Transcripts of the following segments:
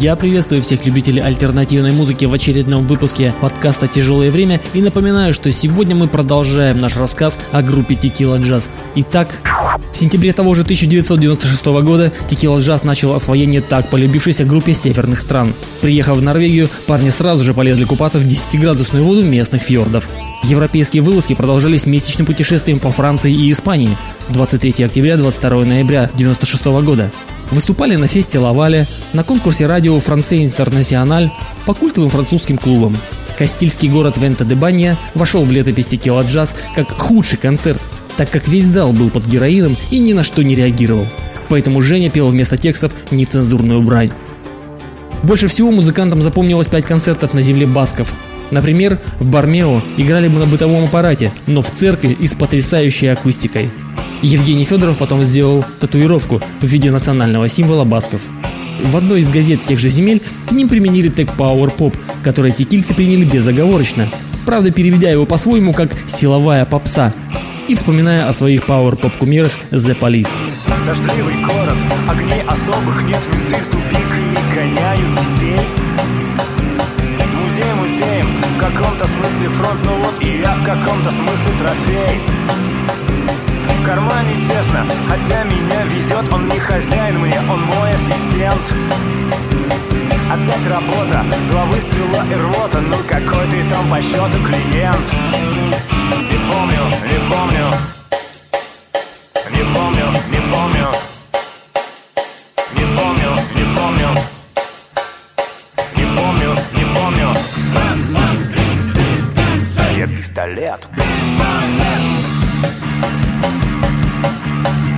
Я приветствую всех любителей альтернативной музыки в очередном выпуске подкаста «Тяжелое время» и напоминаю, что сегодня мы продолжаем наш рассказ о группе Tequila Jazz. Итак, в сентябре того же 1996 года Tequila Jazz начал освоение так полюбившейся группе северных стран. Приехав в Норвегию, парни сразу же полезли купаться в 10-градусную воду местных фьордов. Европейские вылазки продолжались месячным путешествием по Франции и Испании 23 октября 22 ноября 1996 года. Выступали на фесте Лавале, на конкурсе радио «Франце Интернациональ», по культовым французским клубам. Кастильский город Вента-де-Банья вошел в летопись Текила Джаз как худший концерт, так как весь зал был под героином и ни на что не реагировал. Поэтому Женя пел вместо текстов нецензурную брань. Больше всего музыкантам запомнилось пять концертов на земле басков. Например, в Бармео играли бы на бытовом аппарате, но в церкви и с потрясающей акустикой. Евгений Федоров потом сделал татуировку в виде национального символа басков. В одной из газет тех же земель к ним применили тег Power Pop, который текильцы приняли безоговорочно, правда переведя его по-своему как «силовая попса», и вспоминая о своих Power Pop кумирах The Police. Дождливый город, огней особых нет, менты с дубинками гоняют детей. Музей музеем, в каком-то смысле фронт, ну вот и я в каком-то смысле трофей. Кармане тесно, хотя меня везет, он не хозяин мне, он мой ассистент. Опять работа, два выстрела и рвота, ну какой ты там по счету клиент. Не помню, не помню, не помню, не помню. Не помню, не помню. Не помню. Я. Пистолет.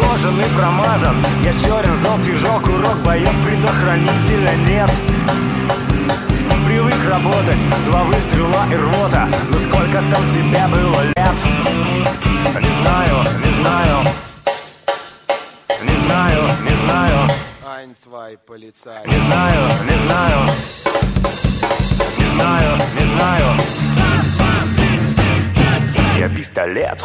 Ухоженный, промазан. Я черен, зол, движок, урок Боек предохранителя нет. Привык работать, два выстрела и рвота. Но сколько там тебе было лет? Не знаю, не знаю. Не знаю, не знаю. Ein, zwei, Polizei. не знаю, не знаю. Не знаю, не знаю. Я пистолет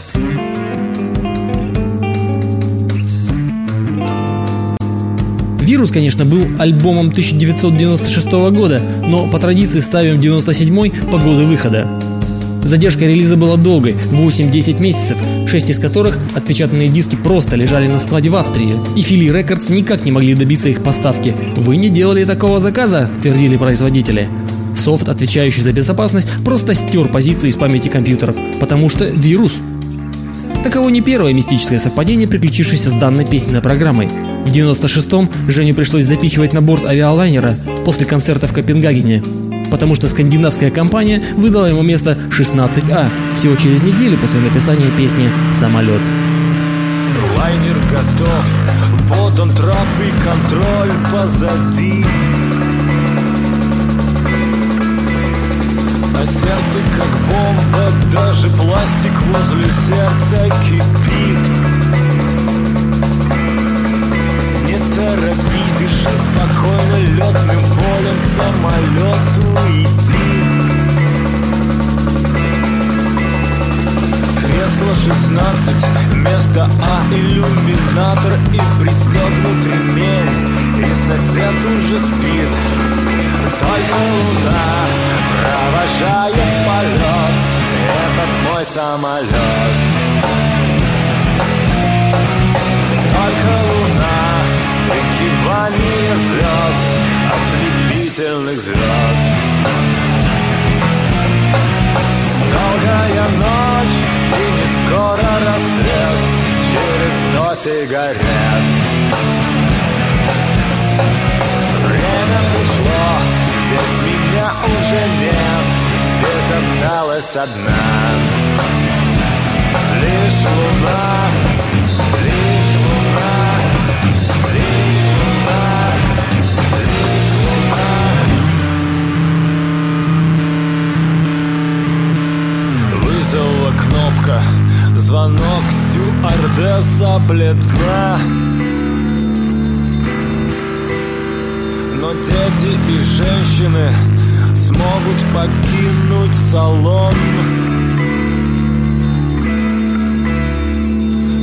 Вирус, конечно, был альбомом 1996 года, но по традиции ставим 97 по году выхода. Задержка релиза была долгой – 8-10 месяцев, 6 из которых отпечатанные диски просто лежали на складе в Австрии, и Фили Рекордс никак не могли добиться их поставки. «Вы не делали такого заказа?» – твердили производители. Софт, отвечающий за безопасность, просто стер позицию из памяти компьютеров, потому что вирус. Таково не первое мистическое совпадение, приключившееся с данной песенной программой. В 96-м Женю пришлось запихивать на борт авиалайнера после концерта в Копенгагене, потому что скандинавская компания выдала ему место 16А всего через неделю после написания песни «Самолет». Лайнер готов, подан трап и контроль позади А сердце как бомба, даже пластик возле сердца кипит торопись, дыши спокойно летным полем к самолету иди. Кресло 16, место А, иллюминатор и пристегнут ремень. И сосед уже спит. Только луна провожает полет Этот мой самолет Только луна, звезд Ослепительных звезд. Долгая ночь и не скоро рассвет Через сто сигарет. Время пришло, здесь меня уже нет Здесь осталась одна. Лишь луна, лишь кнопка, звонок, стюардесса бледна. Но дети и женщины смогут покинуть салон.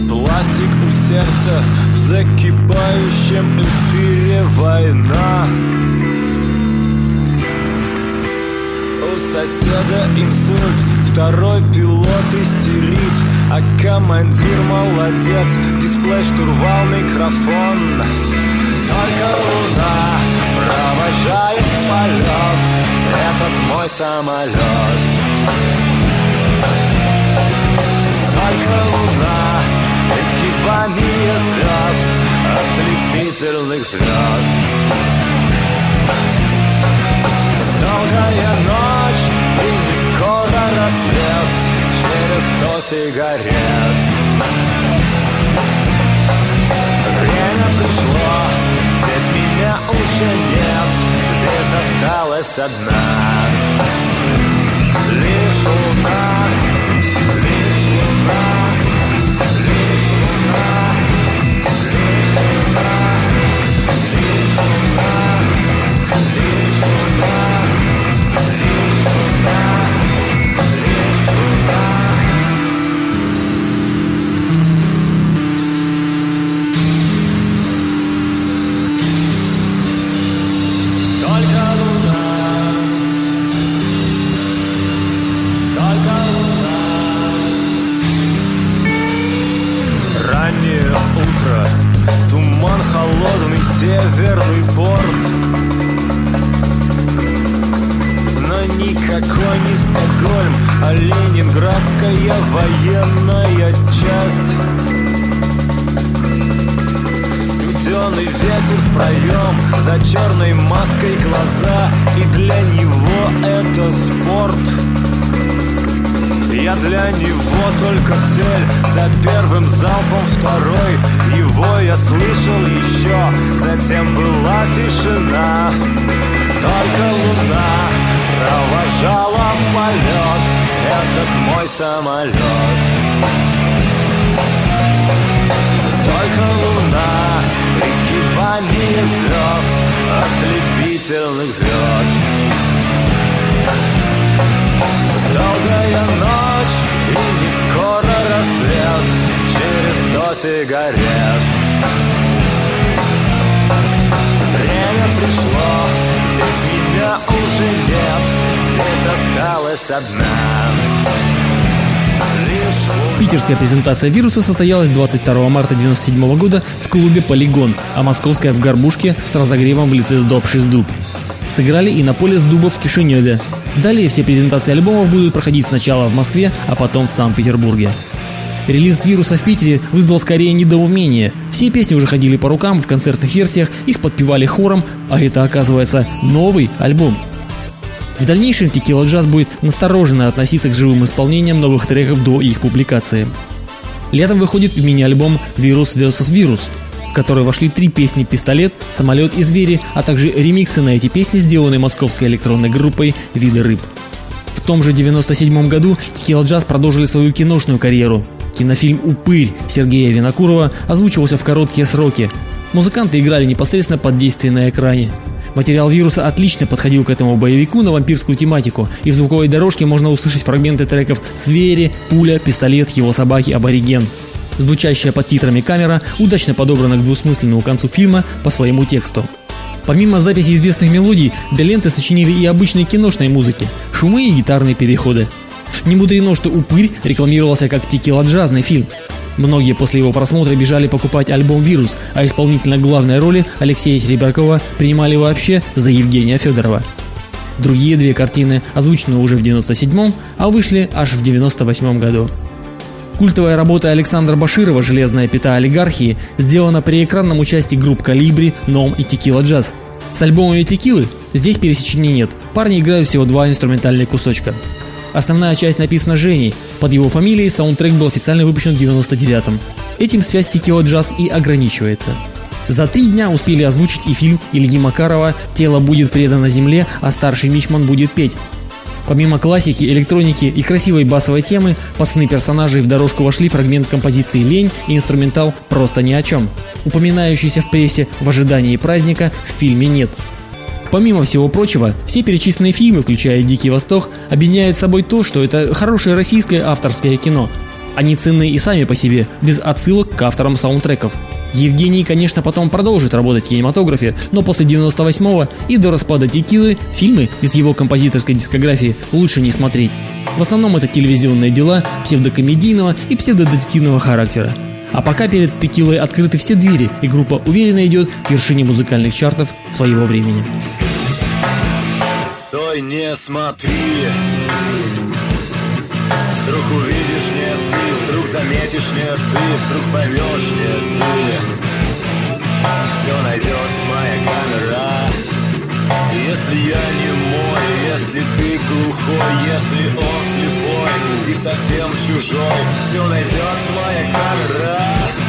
Пластик у сердца в закипающем эфире война. У соседа инсульт, второй пилот истерит, а командир молодец, дисплей, штурвал, микрофон. Только луна провожает полет. Этот мой самолет. Только луна Экипания звезд Ослепительных звезд. Долгая ночь рассвет Через сто сигарет. Время пришло Здесь меня уже нет Здесь осталась одна. Лишь луна маской глаза И для него это спорт. Я для него только цель За первым залпом второй Его я слышал еще Затем была тишина. Только луна Провожала в полет Этот мой самолет. Только луна, прикипание звезд, ослепительных звезд. Долгая ночь и не скоро рассвет, через сто сигарет. Время пришло, здесь меня уже нет, здесь осталась одна. Питерская презентация вируса состоялась 22 марта 1997 года в клубе «Полигон», а московская в Горбушке с разогревом в лице «Сдоб Дуб». Сыграли и на поле с дубов в Кишиневе. Далее все презентации альбомов будут проходить сначала в Москве, а потом в Санкт-Петербурге. Релиз вируса в Питере вызвал скорее недоумение. Все песни уже ходили по рукам в концертных версиях, их подпевали хором, а это оказывается новый альбом. В дальнейшем Tequila Jazz будет настороженно относиться к живым исполнениям новых треков до их публикации. Летом выходит мини-альбом «Вирус vs. Вирус», в который вошли три песни «Пистолет», «Самолет» и «Звери», а также ремиксы на эти песни, сделанные московской электронной группой «Виды рыб». В том же 97 году Tequila Jazz продолжили свою киношную карьеру. Кинофильм «Упырь» Сергея Винокурова озвучивался в короткие сроки. Музыканты играли непосредственно под действие на экране. Материал вируса отлично подходил к этому боевику на вампирскую тематику, и в звуковой дорожке можно услышать фрагменты треков «Звери», «Пуля», «Пистолет», «Его собаки», «Абориген». Звучащая под титрами камера удачно подобрана к двусмысленному концу фильма по своему тексту. Помимо записи известных мелодий, для ленты сочинили и обычной киношной музыки, шумы и гитарные переходы. Не мудрено, что «Упырь» рекламировался как текила-джазный фильм. Многие после его просмотра бежали покупать альбом «Вирус», а исполнительно главной роли Алексея Серебрякова принимали вообще за Евгения Федорова. Другие две картины озвучены уже в 97-м, а вышли аж в 98 году. Культовая работа Александра Баширова «Железная пята олигархии» сделана при экранном участии групп «Калибри», «Ном» и «Текила Джаз». С альбомами «Текилы» здесь пересечений нет, парни играют всего два инструментальных кусочка. Основная часть написана Женей. Под его фамилией саундтрек был официально выпущен в 99-м. Этим связь Текила Джаз и ограничивается. За три дня успели озвучить и фильм Ильи Макарова «Тело будет предано земле, а старший Мичман будет петь». Помимо классики, электроники и красивой басовой темы, под сны персонажей в дорожку вошли фрагмент композиции «Лень» и инструментал «Просто ни о чем». Упоминающийся в прессе «В ожидании праздника» в фильме нет. Помимо всего прочего, все перечисленные фильмы, включая «Дикий Восток», объединяют собой то, что это хорошее российское авторское кино. Они ценны и сами по себе, без отсылок к авторам саундтреков. Евгений, конечно, потом продолжит работать в кинематографе, но после 98-го и до распада Текилы фильмы из его композиторской дискографии лучше не смотреть. В основном это телевизионные дела псевдокомедийного и псевдодетективного характера. А пока перед Текилой открыты все двери, и группа уверенно идет к вершине музыкальных чартов своего времени. Стой, не смотри. Вдруг увидишь, нет ты Вдруг заметишь, нет ты Вдруг поймешь, нет. Ты Все найдет моя камера. Если я не мой Если ты глухой Если он слепой И совсем чужой. Все найдет моя камера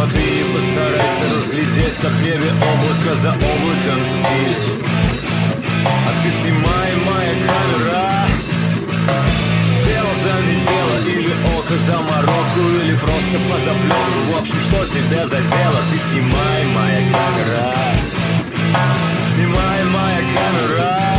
Посмотри и постарайся разглядеть, как в небе облако за облаком стиль. А ты снимай, моя камера. Дело за не дело, или око за мороку, или просто подоплеку. В общем, что тебя задело, ты снимай, моя камера. Снимай, моя камера.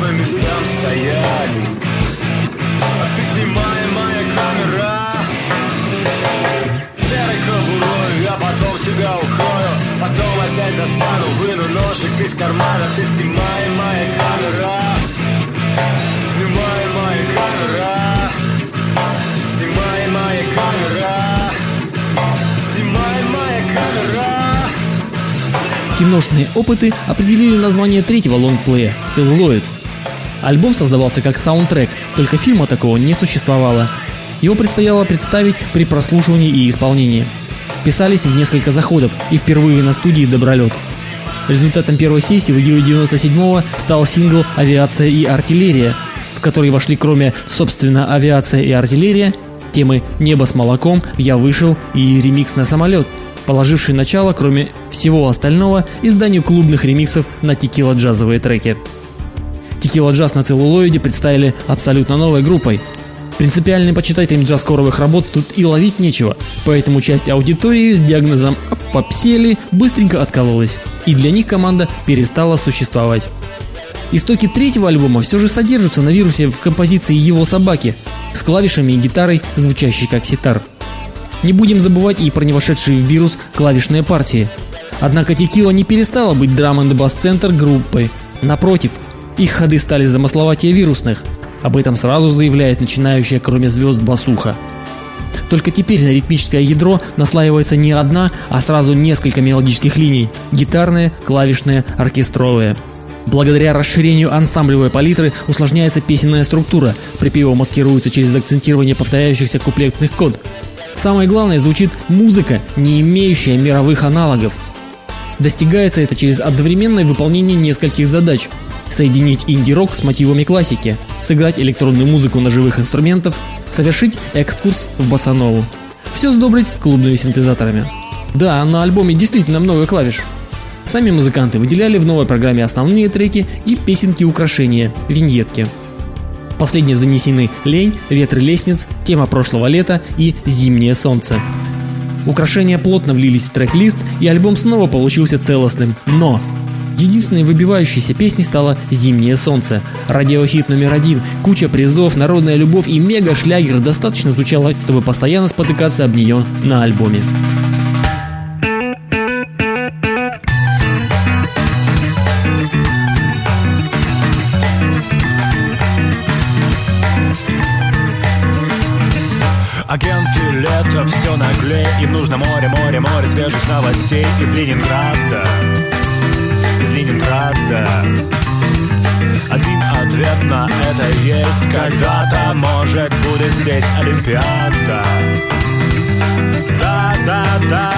По местам стоять. А ты снимай, моя камера Серой кобурой, а потом тебя укрою. Потом опять достану, выну ножик из кармана. Ты снимай, моя камера Снимай, моя камера Снимай, моя камера Снимай, моя камера Киношные опыты определили название третьего лонгплея – «Целлулоид». Альбом создавался как саундтрек, только фильма такого не существовало. Его предстояло представить при прослушивании и исполнении. Писались в несколько заходов и впервые на студии «Добролет». Результатом первой сессии в июле 97-го стал сингл «Авиация и артиллерия», в который вошли кроме, собственно, «Авиация и артиллерия» темы «Небо с молоком», «Я вышел» и ремикс на самолет, положивший начало, кроме всего остального, изданию клубных ремиксов на текила-джазовые треки. Текила Джаз на целлулоиде представили абсолютно новой группой. Принципиальным почитателям джаз-коровых работ тут и ловить нечего, поэтому часть аудитории с диагнозом «попсели» быстренько откололась, и для них команда перестала существовать. Истоки третьего альбома все же содержатся на вирусе в композиции его собаки, с клавишами и гитарой, звучащей как ситар. Не будем забывать и про невошедший в вирус клавишные партии. Однако Текила не перестала быть драм н бас центр группой. Напротив, их ходы стали замысловатее вирусных. Об этом сразу заявляет начинающая кроме звезд басуха. Только теперь на ритмическое ядро наслаивается не одна, а сразу несколько мелодических линий – гитарные, клавишные, оркестровые. Благодаря расширению ансамблевой палитры усложняется песенная структура, припевы маскируются через акцентирование повторяющихся куплетных код. Самое главное, звучит музыка, не имеющая мировых аналогов. Достигается это через одновременное выполнение нескольких задач – соединить инди-рок с мотивами классики, сыграть электронную музыку на живых инструментах, совершить экскурс в басанову. Все сдобрить клубными синтезаторами. Да, на альбоме действительно много клавиш. Сами музыканты выделяли в новой программе основные треки и песенки украшения, виньетки. Последние занесены «Лень», «Ветры лестниц», «Тема прошлого лета» и «Зимнее солнце». Украшения плотно влились в трек-лист, и альбом снова получился целостным. Но Единственной выбивающейся песней стала «Зимнее солнце». Радиохит номер один, куча призов, народная любовь и мега-шлягер достаточно звучало, чтобы постоянно спотыкаться об нее на альбоме. Агенты лето все наглее Им нужно море, море, море свежих новостей из Ленинграда Ленинграда Один ответ на это есть. Когда-то, может, будет здесь Олимпиада. Да, да, да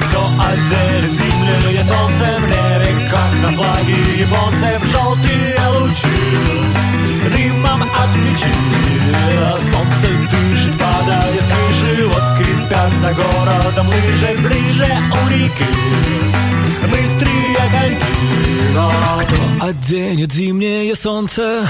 Кто отделит зимнее солнце в небе Как на флаге японцев желтые лучи. Дымом от печи Солнце дышит, падая с крыши. Вот скрипят за городом лыжи Ближе у реки Кто оденет зимнее солнце?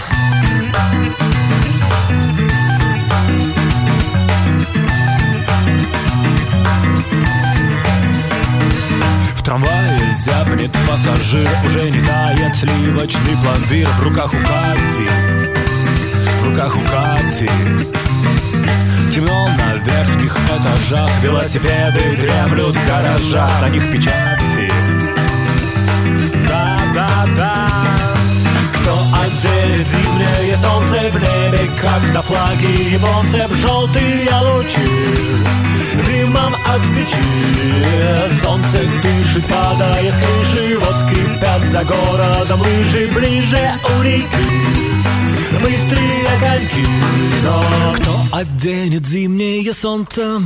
В трамвае зябнет пассажир Уже не тает сливочный пломбир В руках у Кати. В руках у Кати. Темно на верхних этажах Велосипеды дремлют в гаражах На них печати отделит зимнее солнце в небе Как на флаге японцев Желтые лучи Дымом от печи Солнце дышит, падая с крыши Вот скрипят за городом лыжи Ближе у реки Быстрые коньки Но кто оденет зимнее солнце?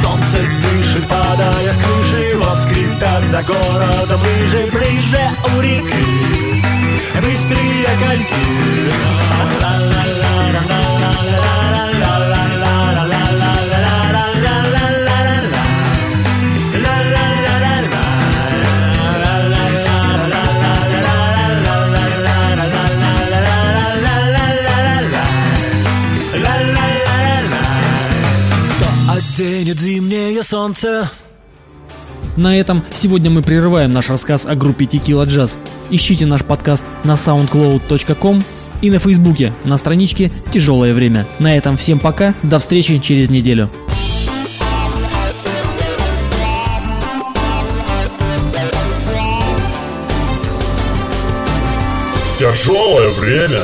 Солнце дышит, падая с крыши Вот скрипят за городом лыжи Ближе у реки. Быстрые коньки. Кто оденет зимнее солнце? На этом сегодня мы прерываем наш рассказ о группе Tequila Jazz. Ищите наш подкаст на soundcloud.com и на фейсбуке на страничке «Тяжелое время». На этом всем пока, до встречи через неделю. Тяжелое время.